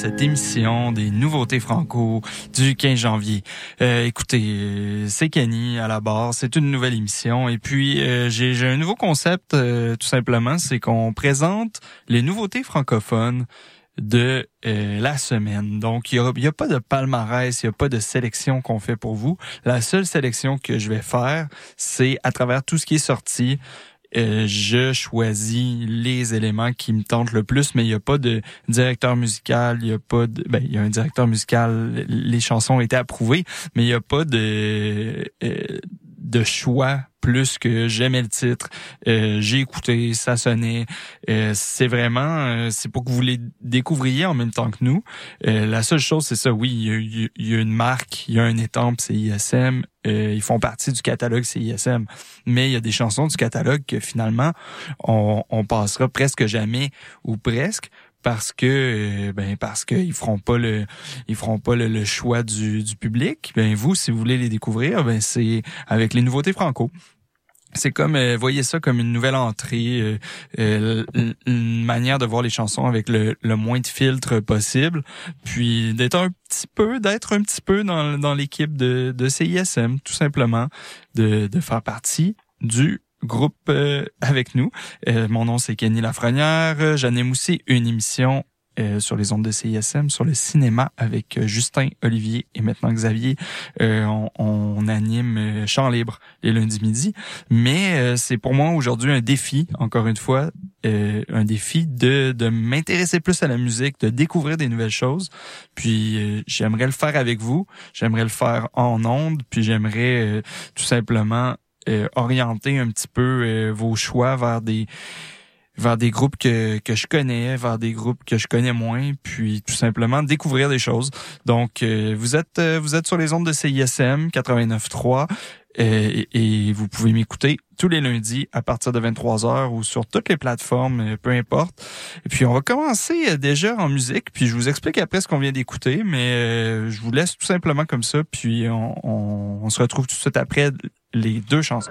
Cette émission des nouveautés franco du 15 janvier. Euh, écoutez, euh, c'est Kenny à la barre, c'est une nouvelle émission et puis euh, j'ai un nouveau concept tout simplement, c'est qu'on présente les nouveautés francophones de la semaine. Donc, il n'y a, a, pas de palmarès, il n'y a pas de sélection qu'on fait pour vous. La seule sélection que je vais faire, c'est à travers tout ce qui est sorti euh, je choisis les éléments qui me tentent le plus, mais il n'y a pas de directeur musical, il y a pas de, ben, il y a un directeur musical, les chansons ont été approuvées, mais il n'y a pas de, euh, de choix plus que j'aimais le titre. Euh, j'ai écouté, ça sonnait. Euh, c'est vraiment, euh, c'est pour que vous les découvriez en même temps que nous. la seule chose, c'est ça. Oui, il y, a, une marque, il y a un étampe, c'est ISM. ils font partie du catalogue, c'est ISM. Mais il y a des chansons du catalogue que finalement, on passera presque jamais ou presque parce que euh, ben parce qu'ils feront pas le ils feront pas le, choix du, du, public. Ben vous si vous voulez les découvrir ben c'est avec les nouveautés franco. C'est comme euh, voyez ça comme une nouvelle entrée euh, une manière de voir les chansons avec le, le moins de filtres possible puis d'être un petit peu d'être un petit peu dans, dans l'équipe de, de CISM tout simplement de, de faire partie du groupe euh, avec nous. Euh, mon nom, c'est Kenny Lafrenière. J'anime aussi une émission euh, sur les ondes de CISM, sur le cinéma avec Justin, Olivier et maintenant Xavier. On, on, anime Chant libre les lundis midi. Mais c'est pour moi aujourd'hui un défi, encore une fois, un défi de, de m'intéresser plus à la musique, de découvrir des nouvelles choses. Puis j'aimerais le faire avec vous, j'aimerais le faire en ondes, puis j'aimerais tout simplement euh, orienter un petit peu euh, vos choix vers des vers des groupes que, que je connais, vers des groupes que je connais moins, puis tout simplement découvrir des choses. Donc, euh, vous êtes vous êtes sur les ondes de CISM 89.3. et, et vous pouvez m'écouter tous les lundis à partir de 23h ou sur toutes les plateformes, peu importe. Et puis on va commencer déjà en musique, puis je vous explique après ce qu'on vient d'écouter, mais je vous laisse tout simplement comme ça, puis on, on, on se retrouve tout de suite après les deux chansons.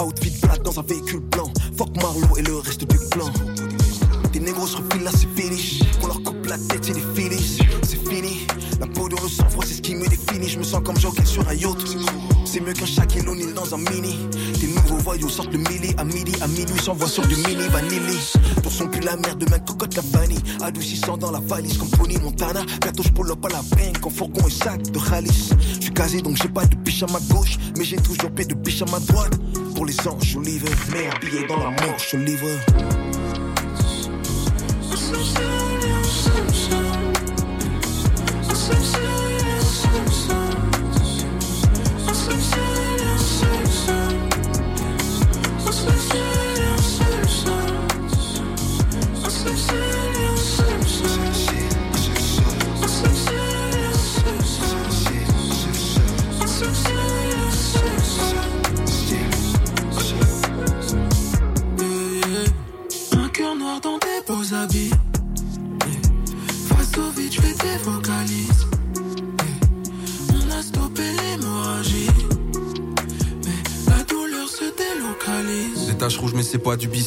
Outfit black dans un véhicule blanc. Fuck Marlowe et le reste du plan. des négros se refilent là, c'est fini. Qu'on leur coupe la tête, c'est des finis. C'est fini. La peau de le sang-froid, c'est ce qui me définit. Je me sens comme Joker sur un yacht. C'est mieux qu'un Shaquille O'Neal dans un mini. Des nouveaux voyous sortent le mili. À midi, à minuit, s'envoie sur du mini vanilli. Pour son cul, la merde de ma cocotte la vanille. Adoucissant dans la valise comme Pony Montana. Bientôt, je pull up à la peine. Quand fourgon et sac de Khalis. Je suis casé donc j'ai pas de biche à ma gauche. Mais j'ai toujours paix de biche à ma droite. Pour les anges, olive. Mais habillé dans la manche, olive. Un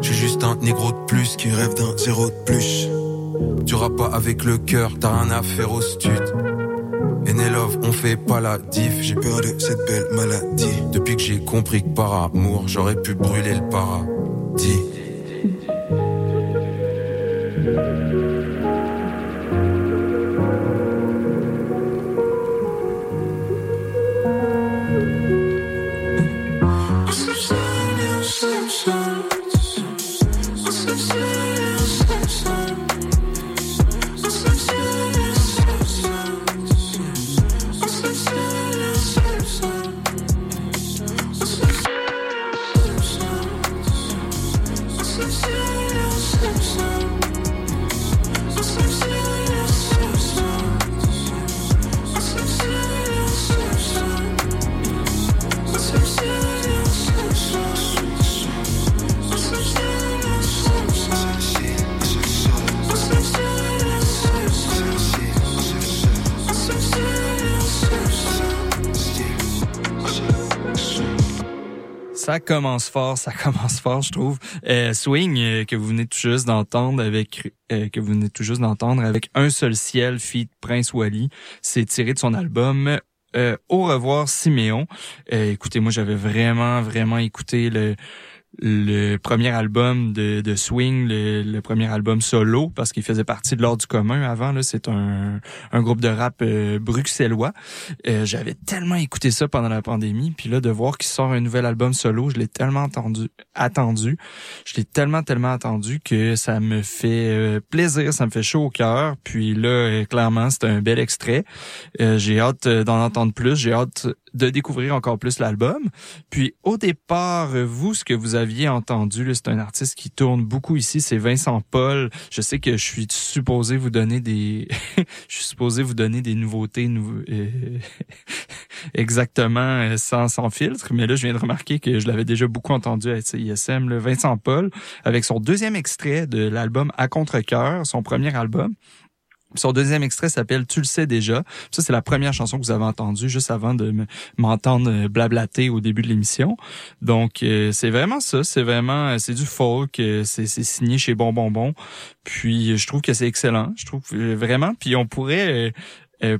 Hein. Je suis juste un négro de plus Qui rêve d'un zéro de plus. Tu rappes pas avec le cœur, t'as rien à au stud. Love, on fait pas la diff. J'ai peur de cette belle maladie. Depuis que j'ai compris que par amour, j'aurais pu brûler le paradis. Fort, ça commence fort, je trouve. Euh, Swing euh, que vous venez tout juste d'entendre avec euh, que vous venez tout juste d'entendre avec un seul ciel, feat Prince Wally, c'est tiré de son album Au revoir Siméon. Écoutez, moi j'avais vraiment vraiment écouté le le premier album de, de Swing, le, le premier album solo, parce qu'il faisait partie de l'ordre du commun avant. Là, c'est un, un groupe de rap euh, bruxellois. Euh, J'avais tellement écouté ça pendant la pandémie, puis là de voir qu'il sort un nouvel album solo, je l'ai tellement attendu, attendu, je l'ai tellement tellement attendu que ça me fait euh, plaisir, ça me fait chaud au cœur. Puis là, euh, clairement, c'est un bel extrait. Euh, j'ai hâte d'en entendre plus. J'ai hâte de découvrir encore plus l'album. Puis au départ, vous, ce que vous aviez entendu, c'est un artiste qui tourne beaucoup ici, c'est Vincent Paul. Je sais que je suis supposé vous donner des, je suis supposé vous donner des nouveautés nou- euh, exactement euh, sans, sans filtre, mais là je viens de remarquer que je l'avais déjà beaucoup entendu à CISM, le Vincent Paul, avec son deuxième extrait de l'album À contre-cœur, son premier album. Son deuxième extrait s'appelle Tu le sais déjà. Ça, c'est la première chanson que vous avez entendue juste avant de me- m'entendre euh, blablater au début de l'émission. Donc, euh, c'est vraiment ça. C'est vraiment, euh, c'est du folk. C'est signé chez Bon Bon Bon. Puis, je trouve que c'est excellent. Je trouve vraiment. Puis, on pourrait,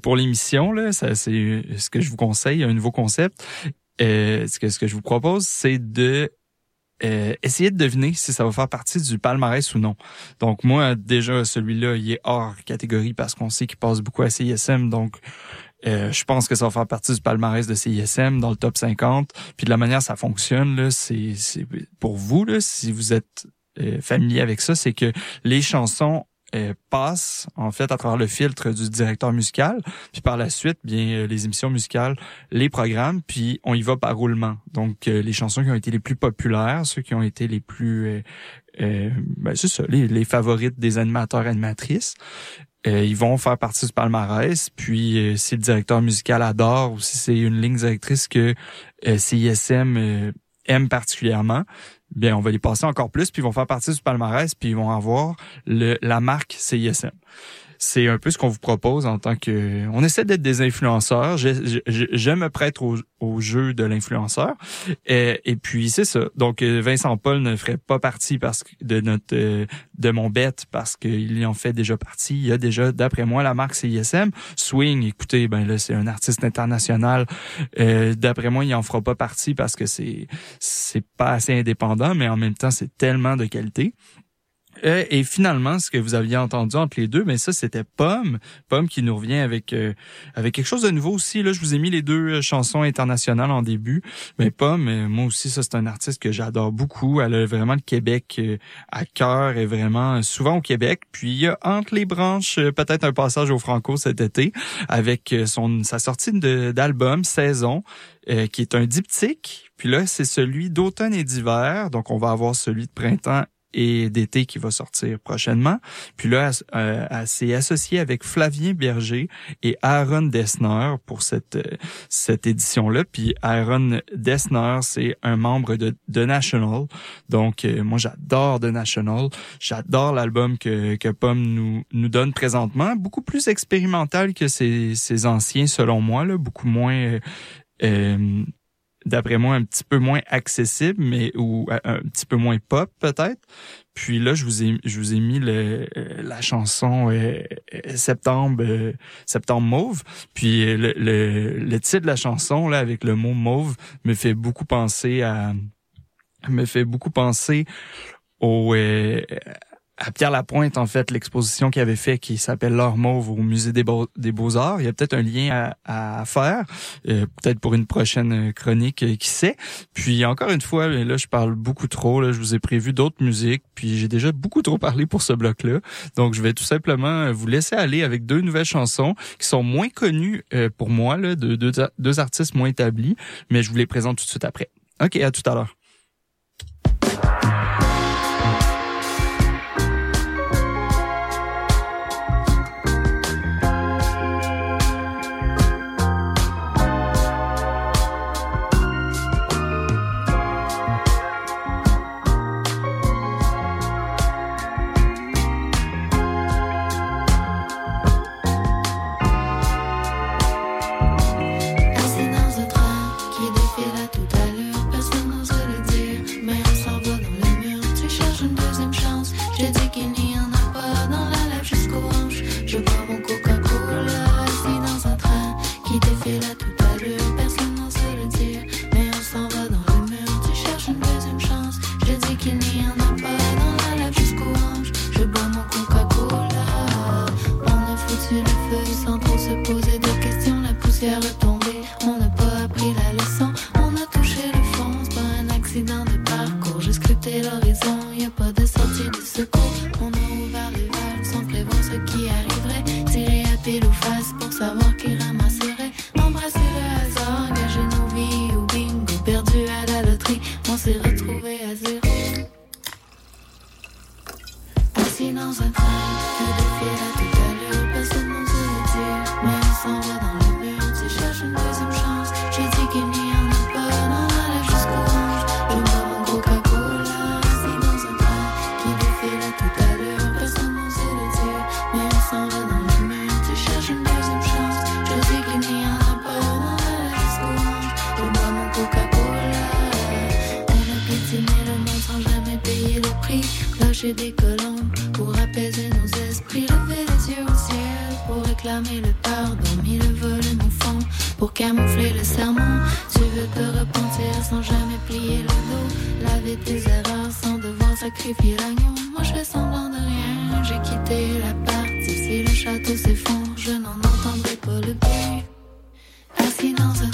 pour l'émission, là, ça, c'est ce que je vous conseille, un nouveau concept. Ce que je vous propose, c'est de euh, essayer de deviner si ça va faire partie du palmarès ou non. Donc moi, déjà, celui-là, il est hors catégorie parce qu'on sait qu'il passe beaucoup à CISM. Donc, euh, je pense que ça va faire partie du palmarès de CISM dans le top 50. Puis de la manière ça fonctionne, là, c'est, c'est pour vous, là, si vous êtes euh, familier avec ça, c'est que les chansons euh, passent en fait à travers le filtre du directeur musical, puis par la suite, bien euh, les émissions musicales, les programmes, puis on y va par roulement. Donc euh, les chansons qui ont été les plus populaires, ceux qui ont été les plus, euh, euh, ben, c'est ça, les, les favorites des animateurs animatrices, ils vont faire partie du palmarès. Puis si le directeur musical adore ou si c'est une ligne directrice que CISM aime particulièrement, bien on va les passer encore plus. Puis ils vont faire partie du palmarès. Puis ils vont avoir le, la marque CISM c'est un peu ce qu'on vous propose en tant que. On essaie d'être des influenceurs. Je, je, je me prête au, jeu de l'influenceur. Et, puis c'est ça. Donc Vincent Paul ne ferait pas partie parce que de notre de mon bête parce qu'il en fait déjà partie. Il y a déjà, d'après moi, la marque CISM. Swing, écoutez, ben là c'est un artiste international. Euh, d'après moi, il en fera pas partie parce que c'est c'est pas assez indépendant, mais en même temps c'est tellement de qualité. Euh, et finalement, ce que vous aviez entendu entre les deux, mais ça, c'était Pomme. Pomme qui nous revient avec euh, avec quelque chose de nouveau aussi. Là, je vous ai mis les deux euh, chansons internationales en début. Mais Pomme, moi aussi, ça, c'est un artiste que j'adore beaucoup. Elle a vraiment le Québec à cœur et vraiment souvent au Québec. Puis entre les branches peut-être un passage au Franco cet été avec son sa sortie d'album Saison. qui est un diptyque. Puis là, c'est celui d'automne et d'hiver. Donc, on va avoir celui de printemps et d'été qui va sortir prochainement. Puis là, euh, elle, s'est associée avec Flavien Berger et Aaron Dessner pour cette euh, cette édition-là. Puis Aaron Dessner, c'est un membre de The National. Donc euh, moi, j'adore The National. J'adore l'album que que Pomme nous nous donne présentement, beaucoup plus expérimental que ses, ses anciens selon moi, là, beaucoup moins d'après moi, un petit peu moins accessible, mais ou euh, un petit peu moins pop peut-être. Puis là, je vous ai, je vous ai mis le, euh, la chanson euh, Septembre, Septembre Mauve. Puis le, le, le, titre de la chanson là avec le mot mauve me fait beaucoup penser à, me fait beaucoup penser au à Pierre Lapointe, en fait, l'exposition qu'il avait fait qui s'appelle L'Or Mauve au Musée des, Beaux- Beaux-Arts. Il y a peut-être un lien à, faire, euh, peut-être pour une prochaine chronique, euh, qui sait. Puis encore une fois, là, je parle beaucoup trop. Là, je vous ai prévu d'autres musiques, puis j'ai déjà beaucoup trop parlé pour ce bloc-là. Donc, je vais tout simplement vous laisser aller avec deux nouvelles chansons qui sont moins connues euh, pour moi, là, de deux, deux artistes moins établis, mais je vous les présente tout de suite après. OK, à tout à l'heure. Lâcher des colombes pour apaiser nos esprits. Lever les yeux au ciel pour réclamer le pardon. Mis le volume au fond pour camoufler le sermon. Tu veux te repentir sans jamais plier le dos. Laver tes erreurs sans devoir sacrifier l'agneau. Moi je fais semblant de rien. J'ai quitté la partie. Si le château s'effondre, je n'en entendrai pas le bruit. Assis dans un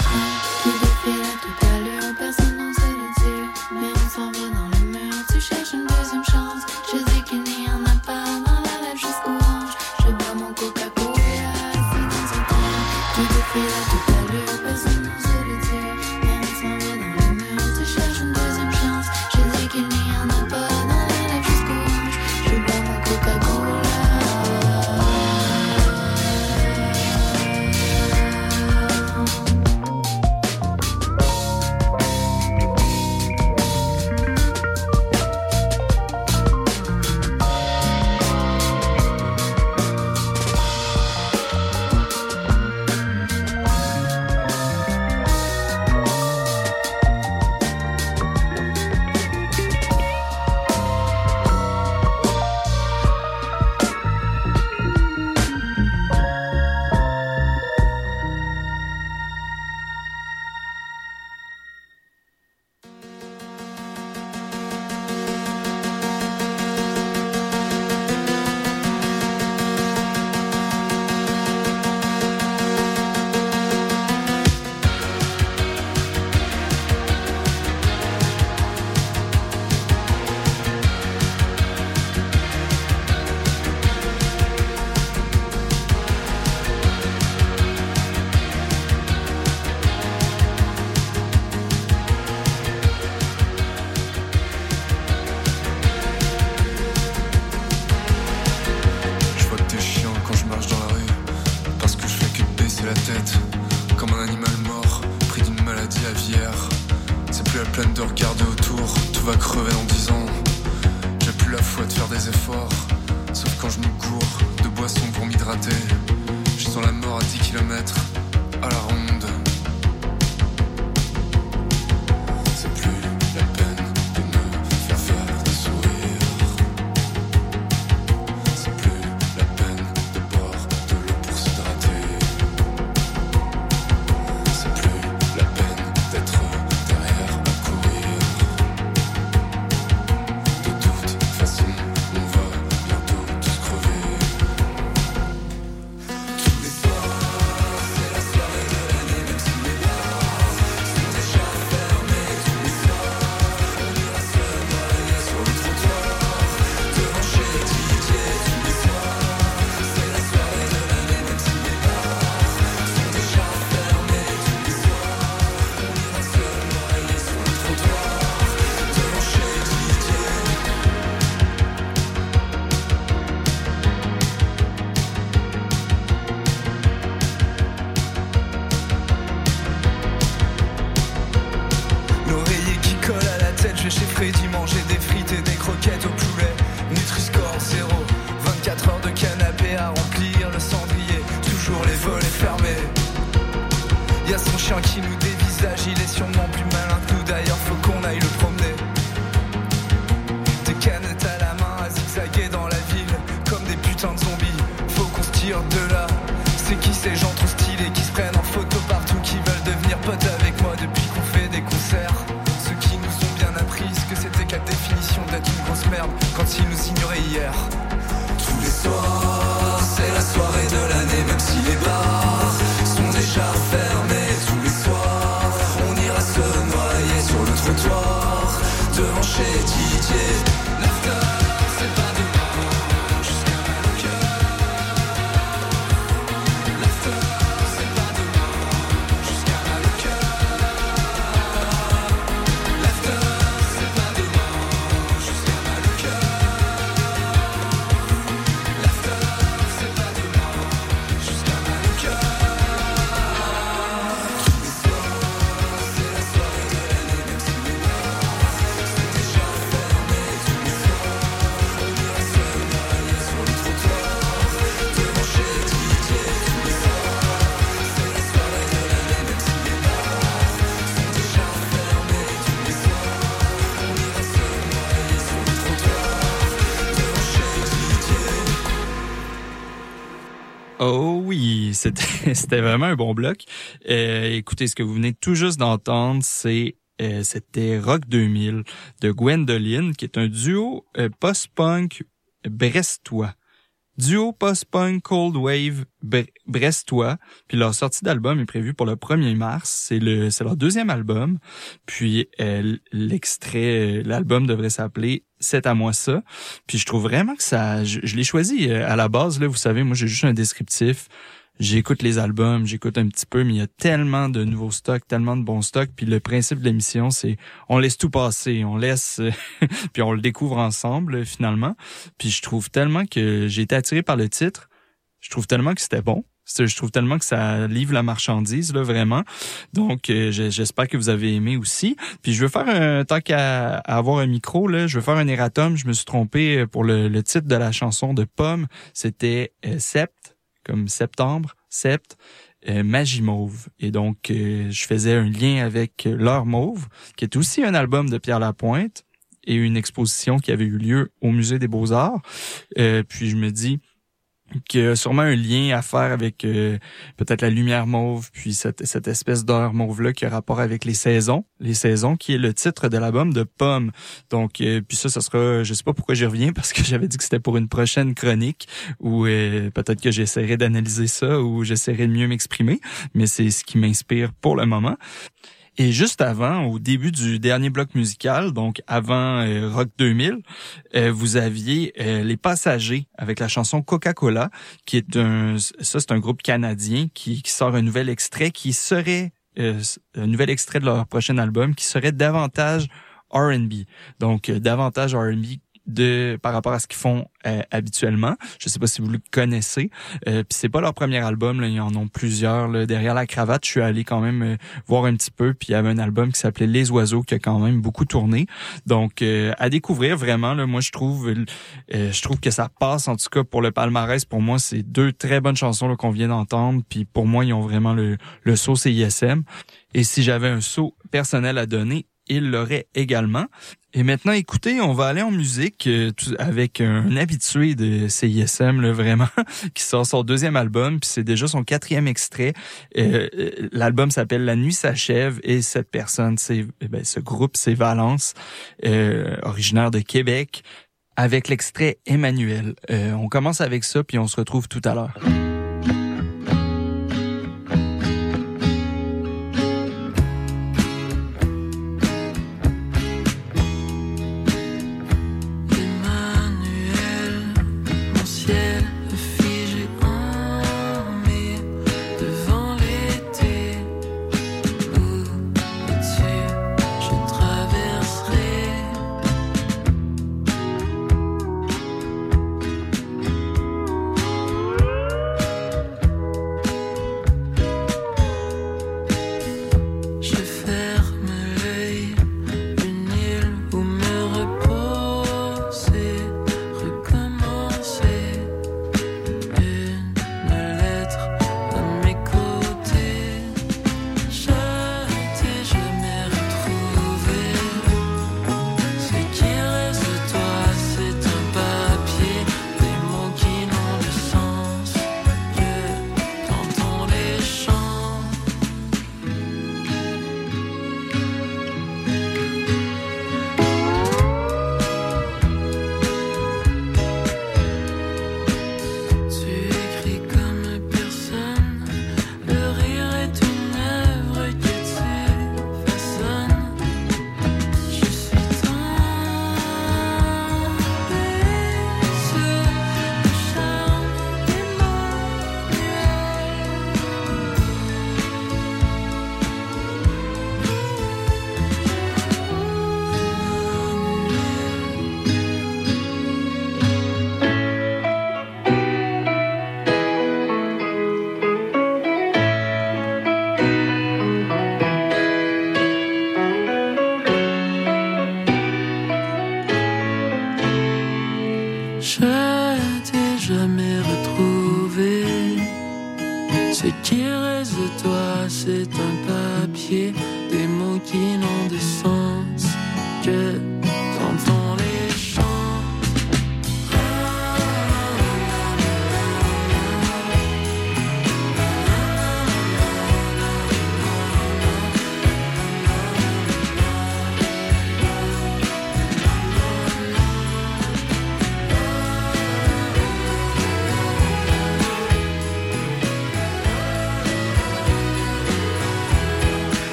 dévisage, il est sûrement plus malin que nous d'ailleurs, faut qu'on aille le promener. Des canettes à la main à zigzaguer dans la ville, comme des putains de zombies, faut qu'on se tire de là. C'est qui ces gens trop stylés qui se prennent en photo partout, qui veulent devenir potes avec moi depuis qu'on fait des concerts? Ceux qui nous ont bien appris ce que c'était qu'à définition d'être une grosse merde quand ils nous ignoraient hier. c'était vraiment un bon bloc. Euh, écoutez, ce que vous venez tout juste d'entendre, c'est euh, c'était Rock 2000 de Gwendoline, qui est un duo euh, post-punk brestois. Duo post-punk cold wave bre- brestois. Puis leur sortie d'album est prévue pour le 1er mars. C'est le c'est leur deuxième album. Puis euh, l'extrait, euh, l'album devrait s'appeler C'est à moi ça. Puis je trouve vraiment que ça, je, je l'ai choisi euh, à la base là. Vous savez, moi j'ai juste un descriptif. J'écoute les albums, j'écoute un petit peu, mais il y a tellement de nouveaux stocks, tellement de bons stocks. Puis le principe de l'émission, c'est on laisse tout passer, on laisse, puis on le découvre ensemble finalement. Puis je trouve tellement que j'ai été attiré par le titre. Je trouve tellement que c'était bon. Je trouve tellement que ça livre la marchandise là vraiment. Donc euh, je- j'espère que vous avez aimé aussi. Puis je veux faire un tant qu'à avoir un micro là, je veux faire un erratum. Je me suis trompé euh, pour le, le titre de la chanson de Pomme. C'était euh, Sept comme septembre, Sept. euh, Magie Mauve. Et donc, euh, je faisais un lien avec euh, L'heure Mauve, qui est aussi un album de Pierre Lapointe et une exposition qui avait eu lieu au Musée des Beaux-Arts. Puis je me dis, qu'il y a sûrement un lien à faire avec euh, peut-être la lumière mauve, puis cette, cette espèce d'heure mauve-là qui a rapport avec les saisons, les saisons, qui est le titre de l'album de Pomme. Donc, euh, puis ça, ça sera, je sais pas pourquoi j'y reviens, parce que j'avais dit que c'était pour une prochaine chronique, où euh, peut-être que j'essaierai d'analyser ça, ou j'essaierai de mieux m'exprimer, mais c'est ce qui m'inspire pour le moment. Et juste avant, au début du dernier bloc musical, donc avant euh, Rock 2000, euh, vous aviez euh, les Passagers avec la chanson Coca-Cola, qui est un, ça c'est un groupe canadien qui, qui sort un nouvel extrait qui serait euh, un nouvel extrait de leur prochain album qui serait davantage R&B. Donc euh, davantage R&B de par rapport à ce qu'ils font euh, habituellement. Je sais pas si vous le connaissez. Euh, Puis c'est pas leur premier album, là, ils en ont plusieurs. Là. Derrière la cravate, je suis allé quand même euh, voir un petit peu. Puis il y avait un album qui s'appelait Les Oiseaux qui a quand même beaucoup tourné. Donc euh, à découvrir vraiment. Là, moi je trouve, euh, je trouve que ça passe en tout cas pour le palmarès. Pour moi, c'est deux très bonnes chansons qu'on vient d'entendre. Puis pour moi, ils ont vraiment le, le saut CISM. Et si j'avais un saut personnel à donner, il l'aurait également. Et maintenant, écoutez, on va aller en musique euh, avec un habitué de CISM, là, vraiment, qui sort son deuxième album, puis c'est déjà son quatrième extrait. Euh, euh, L'album s'appelle La nuit s'achève et cette personne, c'est eh ben, ce groupe, c'est Valence, euh, originaire de Québec, avec l'extrait Emmanuel. Euh, on commence avec ça, puis on se retrouve tout à l'heure.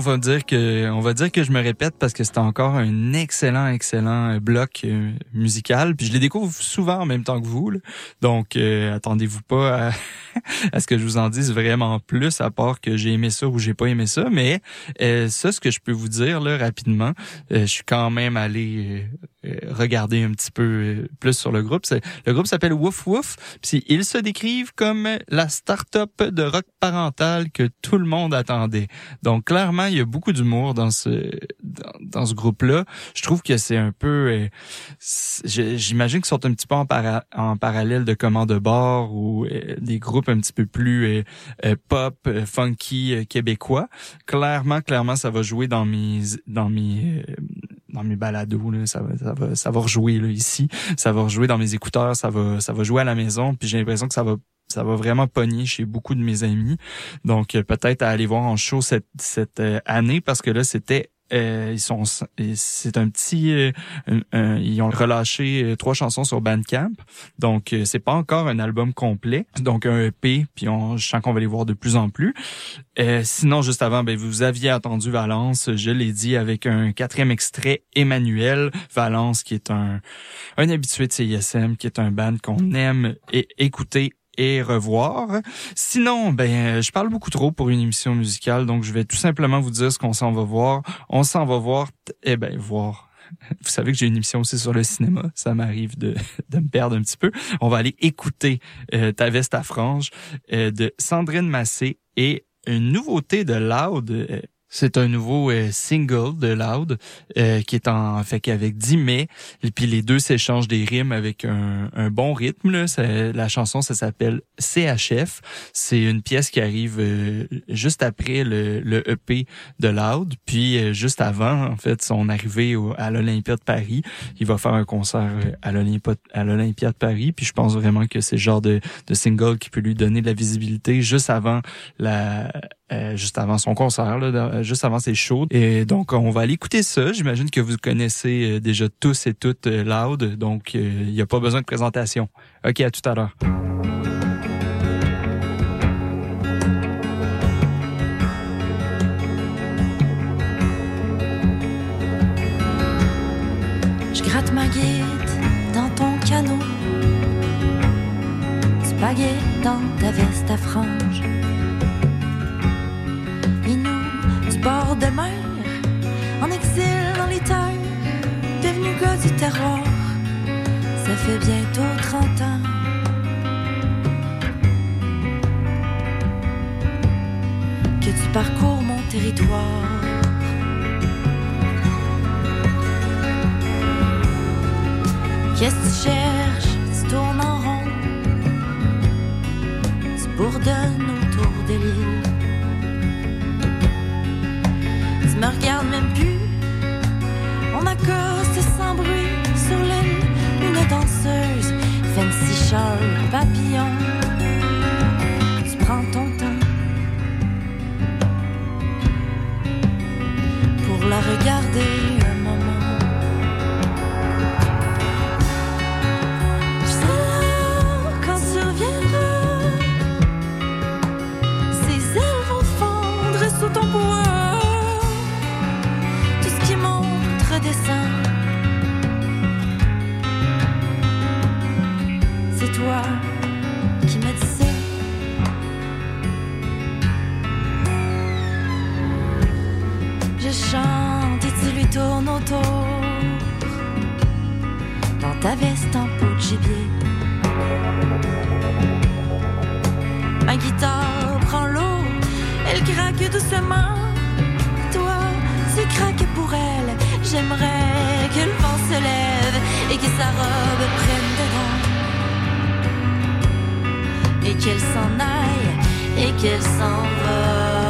On va dire que, on va dire que je me répète parce que c'est encore un excellent, excellent euh, bloc euh, musical. Puis je les découvre souvent en même temps que vous. Donc, euh, attendez-vous pas à, ce que je vous en dise vraiment plus, à part que j'ai aimé ça ou j'ai pas aimé ça. Mais ça, ce que je peux vous dire là rapidement, euh, je suis quand même allé regarder un petit peu euh, plus sur le groupe. Le groupe s'appelle Wouf Wouf. Puis ils se décrivent comme la start-up de rock parental que tout le monde attendait. Donc clairement, il y a beaucoup d'humour dans ce dans, ce groupe-là. Je trouve que c'est un peu euh, j'imagine qu'ils sont un petit peu en, para- en parallèle de Command de bord ou euh, des groupes un petit peu plus euh, euh, pop, euh, funky euh, québécois. Clairement, clairement ça va jouer dans mes dans mes euh, dans mes balados là, ça va ça va ça va rejouer là ici, ça va rejouer dans mes écouteurs, ça va ça va jouer à la maison, puis j'ai l'impression que ça va ça va vraiment pogner chez beaucoup de mes amis. Donc euh, peut-être à aller voir en show cette cette euh, année parce que là c'était euh, ils sont c'est un petit euh, ils ont relâché euh, trois chansons sur Bandcamp. Donc euh, c'est pas encore un album complet, donc un EP puis on je sens qu'on va les voir de plus en plus. Euh, sinon juste avant ben vous aviez entendu Valence, je l'ai dit avec un quatrième extrait Emmanuel Valence qui est un un habitué de CISM qui est un band qu'on aime et écouter et revoir. Sinon, ben, euh, je parle beaucoup trop pour une émission musicale, donc je vais tout simplement vous dire ce qu'on s'en va voir. On s'en va voir, eh ben, voir. Vous savez que j'ai une émission aussi sur le cinéma. Ça m'arrive de, de me perdre un petit peu. On va aller écouter euh, Ta veste à franges euh, de Sandrine Massé et une nouveauté de Loud. euh, c'est un nouveau euh, single de Loud euh, qui est en fait qu'avec 10 mai et puis les deux s'échangent des rimes avec un, un bon rythme là. La chanson ça s'appelle CHF c'est une pièce qui arrive euh, juste après le, le EP de Loud. Puis euh, juste avant en fait son arrivée au- à l'Olympia de Paris il va faire un concert euh, à l'Olympia à l'Olympia de Paris. Puis je pense vraiment que c'est le genre de, de single qui peut lui donner de la visibilité juste avant la euh, juste avant son concert, là, dans- juste avant ses shows. Et donc, on va aller écouter ça. J'imagine que vous connaissez euh, déjà tous et toutes euh, Loud, donc euh, il n'y a pas besoin de présentation. OK, à tout à l'heure. Je gratte ma guide dans ton canot. Spaghetti dans ta veste à franges. Bord de mer, en exil dans les terres, devenu gars du terroir. Ça fait bientôt 30 ans. Que tu parcours mon territoire. Qu'est-ce que tu cherches? Tu tournes en rond. Tu bourdonnes autour de l'île. Me regardes même plus. On accoste sans bruit sur l'île. Une danseuse, fancy châle, papillon. Tu prends ton temps pour la regarder ta veste en peau de gibier. Ma guitare prend l'eau, elle craque doucement. Toi, tu craques pour elle. J'aimerais que le vent se lève et que sa robe prenne dedans. Et qu'elle s'en aille et qu'elle s'envole. Je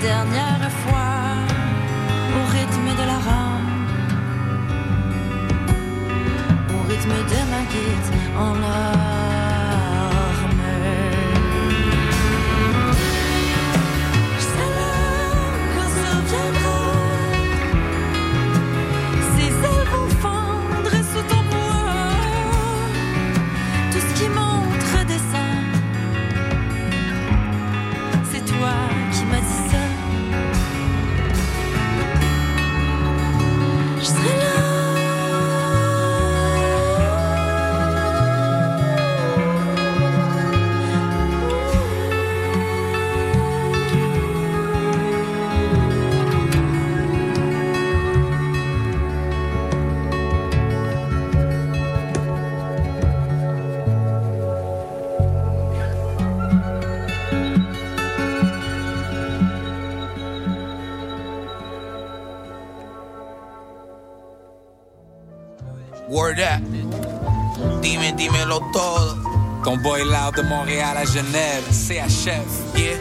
dernière fois au rythme de la rampe, au rythme de ma guide en larmes. Loud de Montréal à Genève, CHF. Yeah.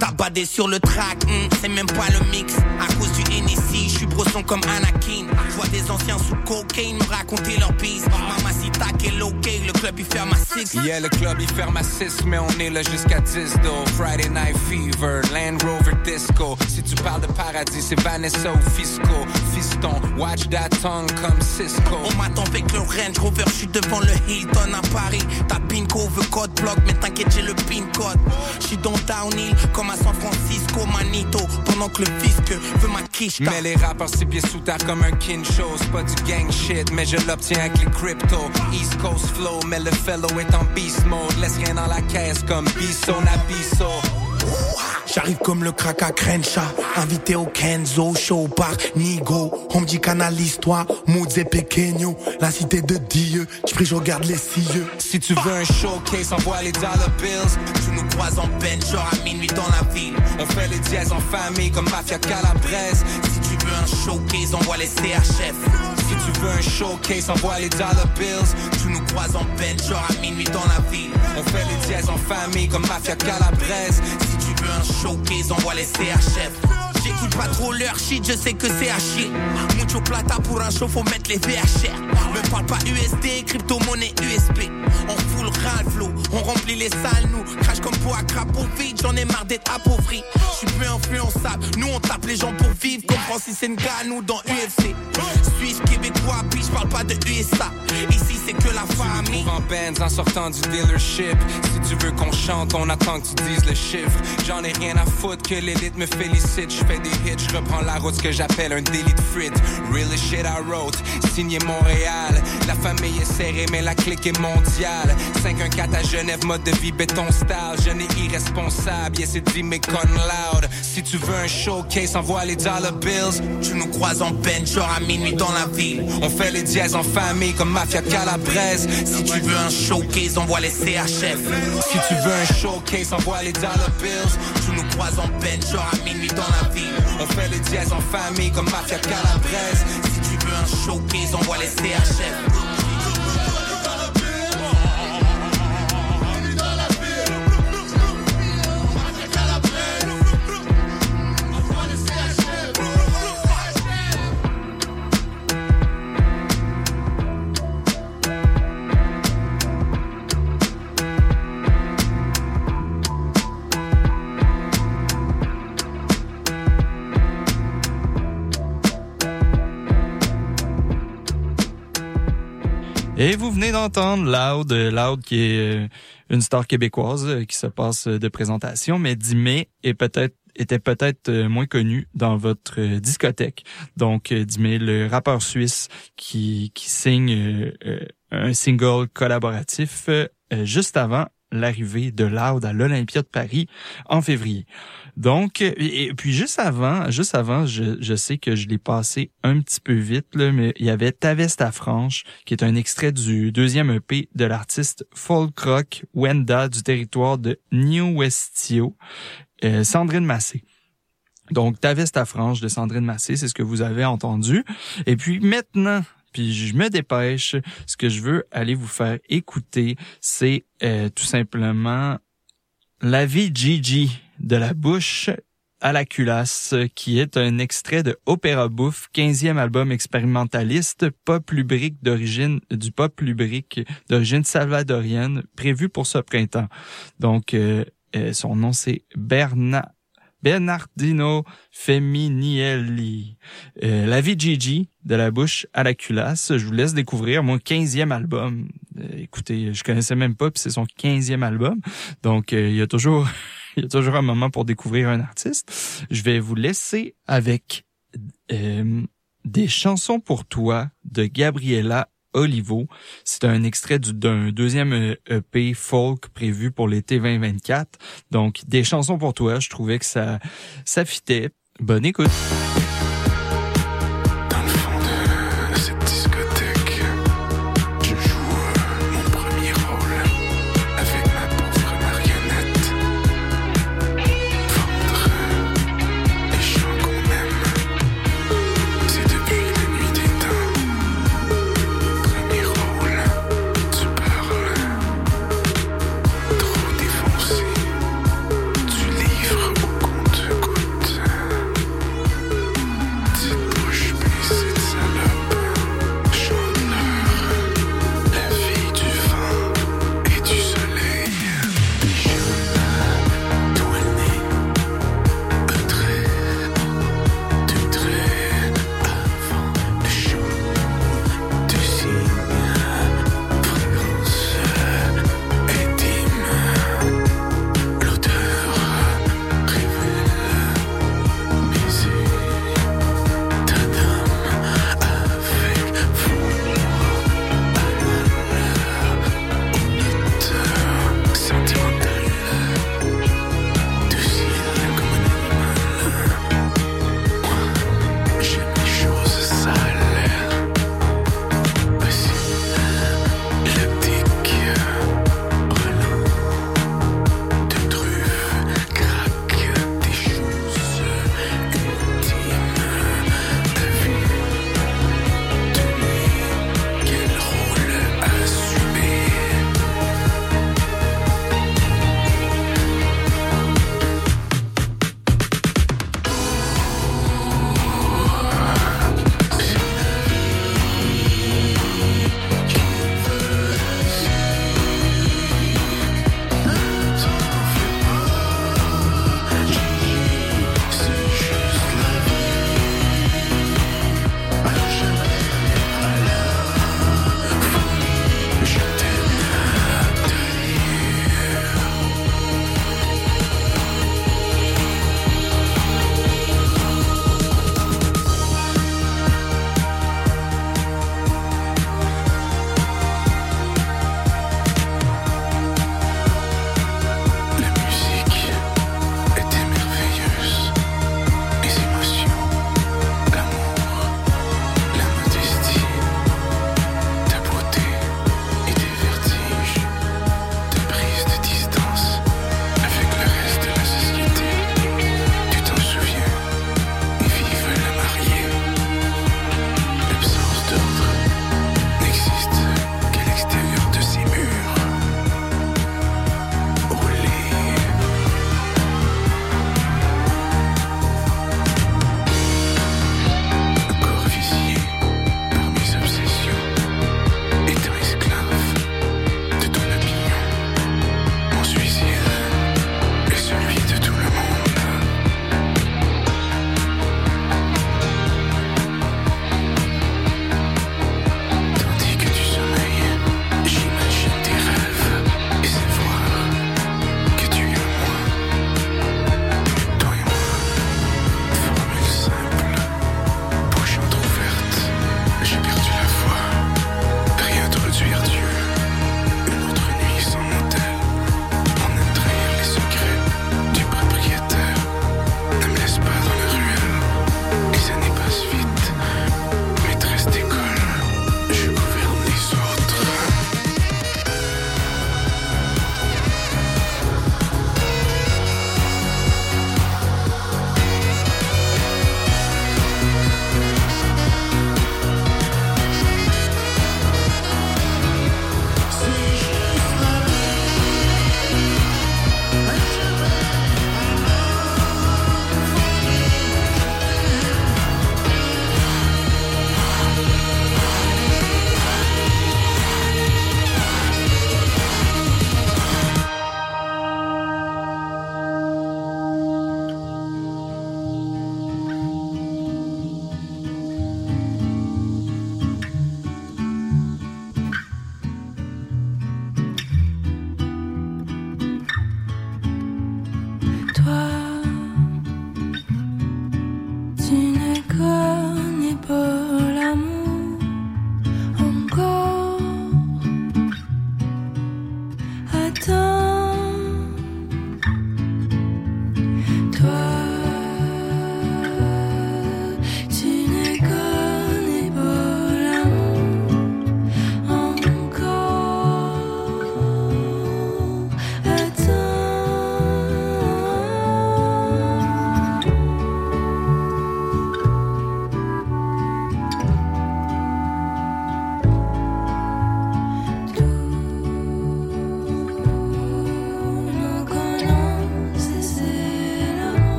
T'as badé sur le track, hmm, c'est même pas le mix. À cause du Hennessy, je suis brosson comme Anakin. Je vois des anciens sous cocaine me raconter leur bise. Mamacita, quel ok, le club il ferme à 6. Yeah, le club il ferme à 6, mais on est là jusqu'à 10 though. Friday Night Fever, Land Rover Disco. Si tu parles de paradis, c'est Vanessa ou Fisco. Fiston, watch that tongue comme Cisco. On m'attend avec le Range Rover, je suis devant le Hilton à Paris. Ta pinko veut code block, mais t'inquiète, j'ai le pin code. Je suis dans Downhill, comme à San Francisco, Manito. Pendant que le fisc veut ma quiche. Mais les rappeurs six pieds sous terre comme un kin show. C'est pas du gang shit, mais je l'obtiens avec les crypto. East Coast flow, mais le fellow est en beast mode. Laisse rien dans la caisse comme Bisso Nabisso. J'arrive comme le crack à Crenshaw, invité au Kenzo, show par Nigo. On me dit canalise-toi, moods et la cité de Dieu. J'prie, je regarde les cieux. Si tu veux un showcase, envoie les dollar bills. Tu nous croises en peine, à minuit dans la ville. On fait les dièses en famille comme Mafia Calabrese. Si tu veux un showcase, envoie les CHF. Si tu veux un showcase, envoie les dollar bills. Tu nous croises en peine, à minuit dans la ville. On fait les dièses en famille comme Mafia Calabrese. Un showcase, envoie les CHF. J'écoute pas trop leur shit, je sais que c'est à chier. Mucho plata pour un show, faut mettre les VHR. Me parle pas USD, crypto-monnaie USP. On fout le Ralph on remplit les salles, nous. Crash comme pour crapaud vide, j'en ai marre d'être appauvri. J'suis plus influençable, nous on tape les gens pour vivre. Comme Francis Ngannou dans UFC. Suisse, québécois, puis j'parle pas de USA. Ici c'est que la famille. en Benz en sortant du dealership. Si tu veux qu'on chante, on attend que tu dises le chiffre. J'en ai rien à foutre que l'élite me félicite. Fais des hits, je reprends la route, ce que j'appelle un délit de frites. Real shit I wrote, signé Montréal. La famille est serrée, mais la clique est mondiale. 514 à Genève, mode de vie béton style. Jeune et irresponsable, yes it dit mais con loud. Si tu veux un showcase, envoie les dollar bills. Tu nous croises en peine, genre à minuit dans la ville. On fait les dièses en famille comme Mafia Calabrese. Si tu veux un showcase, envoie les CHF. Si tu veux un showcase, envoie les dollar bills. Tu nous croises en peine, genre à minuit dans la ville. On fait les dièses en famille comme Mafia Calabrese. Si tu veux un showcase, envoie les CHF. Et vous venez d'entendre Loud, euh, Loud qui est euh, une star québécoise euh, qui se passe de présentation, mais Dimé est peut-être était peut-être moins connu dans votre discothèque. Donc Dimé, le rappeur suisse qui, qui signe un single collaboratif juste avant l'arrivée de Loud à l'Olympia de Paris en février. Donc, et, puis juste avant, juste avant, je, sais que je l'ai passé un petit peu vite, là, mais il y avait Tavesta Franche, qui est un extrait du deuxième EP de l'artiste folk rock Wenda du territoire de New Westio, euh, Sandrine Massé. Donc, Tavesta Franche de Sandrine Massé, c'est ce que vous avez entendu. Et puis maintenant, puis je me dépêche, ce que je veux aller vous faire écouter, c'est euh, tout simplement La vie Gigi de la bouche à la culasse, qui est un extrait de Opéra Bouffe, 15e album expérimentaliste pop lubrique d'origine, du pop lubrique d'origine salvadorienne, prévu pour ce printemps. Donc, euh, euh, son nom c'est Bernard Bernardino Feminielli. Euh, la vie de Gigi, de la bouche à la culasse. Je vous laisse découvrir mon 15e album. Euh, écoutez, je connaissais même pas, puis c'est son 15e album. Donc, euh, il y a toujours, il y a toujours un moment pour découvrir un artiste. Je vais vous laisser avec des chansons pour toi de Gabriela Olivo. C'est un extrait du- d'un deuxième euh, EP folk prévu pour l'été 2024. Donc, des chansons pour toi. Je trouvais que ça, ça fitait. Bonne écoute.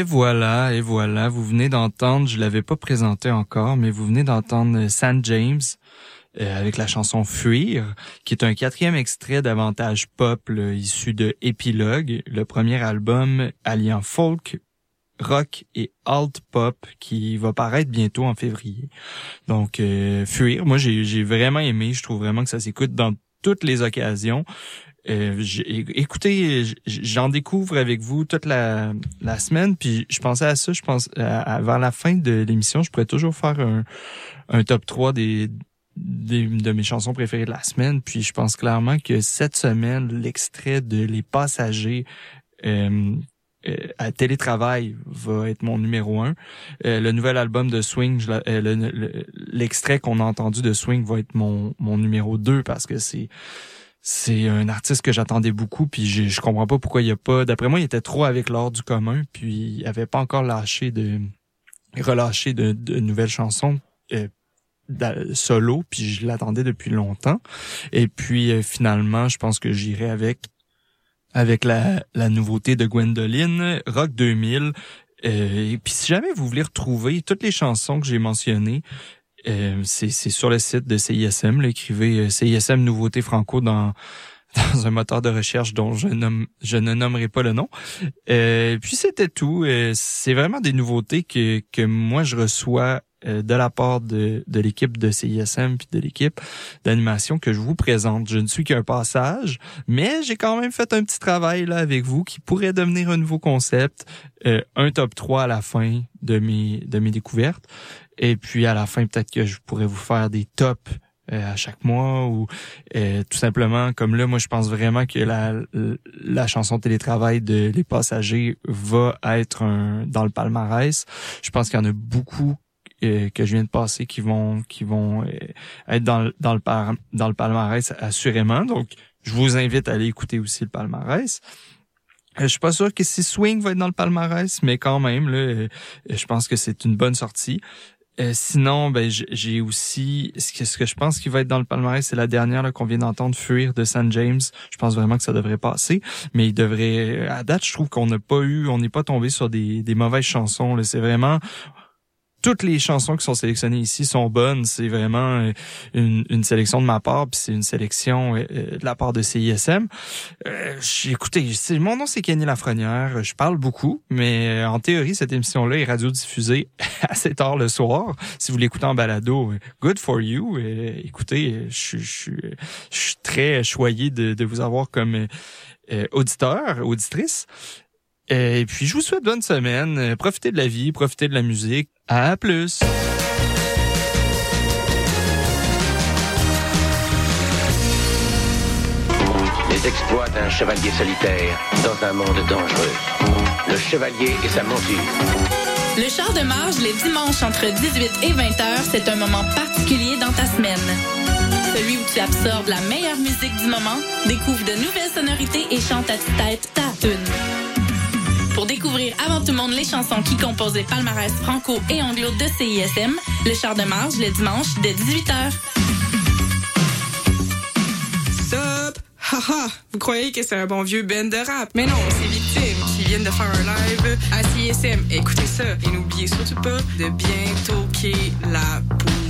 Et voilà, et voilà, vous venez d'entendre, je l'avais pas présenté encore, mais vous venez d'entendre San James euh, avec la chanson Fuir, qui est un quatrième extrait d'avantage pop là, issu de Epilogue, le premier album alliant folk, rock et alt pop qui va paraître bientôt en février. Donc euh, Fuir, moi j'ai j'ai vraiment aimé, je trouve vraiment que ça s'écoute dans toutes les occasions. Euh, écoutez, j'en découvre avec vous toute la, semaine, puis je pensais à ça, je pense à, la fin de l'émission, je pourrais toujours faire un, top 3 des, de mes chansons préférées de la semaine, puis je pense clairement que cette semaine, l'extrait de Les Passagers euh, euh, à télétravail va être mon numéro un. Le nouvel album de Swing, l'extrait qu'on a entendu de Swing va être mon, mon numéro 2 parce que c'est c'est un artiste que j'attendais beaucoup puis je, comprends pas pourquoi il y a pas d'après moi il était trop avec l'ordre du commun puis il avait pas encore lâché de relâché de, nouvelles chansons euh, solo puis je l'attendais depuis longtemps. Et puis euh, finalement je pense que j'irai avec avec la, la nouveauté de Gwendoline Rock 2000 euh, et puis si jamais vous voulez retrouver toutes les chansons que j'ai mentionnées euh, c'est sur le site de CISM. Là, écrivez euh, CISM Nouveauté Franco dans dans un moteur de recherche dont je, nomme, je ne nommerai pas le nom. Euh, puis c'était tout. Euh, c'est vraiment des nouveautés que, que moi je reçois euh, de la part de, de l'équipe de CISM puis de l'équipe d'animation que je vous présente. Je ne suis qu'un passage, mais j'ai quand même fait un petit travail là avec vous qui pourrait devenir un nouveau concept, euh, un top 3 à la fin de mes de mes découvertes. Et puis à la fin, peut-être que je pourrais vous faire des tops euh, à chaque mois ou euh, tout simplement comme là, moi je pense vraiment que la, la chanson télétravail de Les Passagers va être un, dans le palmarès. Je pense qu'il y en a beaucoup euh, que je viens de passer qui vont qui vont euh, être dans, le- dans le dans le palmarès assurément. Donc je vous invite à aller écouter aussi le palmarès. Je suis pas sûr que si Swing va être dans le palmarès, mais quand même, là, je pense que c'est une bonne sortie. Euh, sinon, ben j'ai aussi ce que, je pense qui va être dans le palmarès, c'est la dernière qu'on vient d'entendre fuir de San James. Je pense vraiment que ça devrait passer, mais il devrait. À date, je trouve qu'on n'a pas eu, on n'est pas tombé sur des, des mauvaises chansons. C'est vraiment toutes les chansons qui sont sélectionnées ici sont bonnes. C'est vraiment une, sélection de ma part, puis c'est une sélection euh, euh, de la part de CISM. Euh, écoutez, mon nom c'est Kenny Lafrenière. Je parle beaucoup, mais euh, en théorie, cette émission-là est radiodiffusée assez tard le soir. Si vous l'écoutez en balado, good for you. Écoutez, je suis- très choyé de, de vous avoir comme auditeur, auditrice. Euh, Et puis, je vous souhaite bonne semaine. Euh, Profitez de la vie, profitez de la musique. À plus! Les exploits d'un chevalier solitaire dans un monde dangereux. Le chevalier et sa monture. Le char de marge les dimanches entre 18 et 20 heures, c'est un moment particulier dans ta semaine. Celui où tu absorbes la meilleure musique du moment, découvre de nouvelles sonorités et chante à ta tête ta tune. Pour découvrir avant tout le monde les chansons qui composent les palmarès franco et anglo de CISM, le char de marge le dimanche dès 18h. Sup? Haha! Vous croyez que c'est un bon vieux band de rap? Mais non, c'est Victime qui viennent de faire un live à CSM. Écoutez ça et n'oubliez surtout pas de bien toquer la bouffe.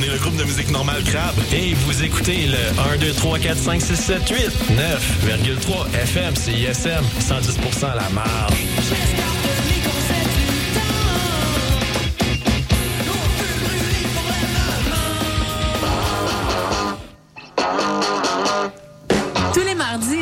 On est le groupe de musique normale Crabe et vous écoutez le 1, 2, 3, 4, 5, 6, 7, 8, 9,3 FM, CISM, 110% à la marge.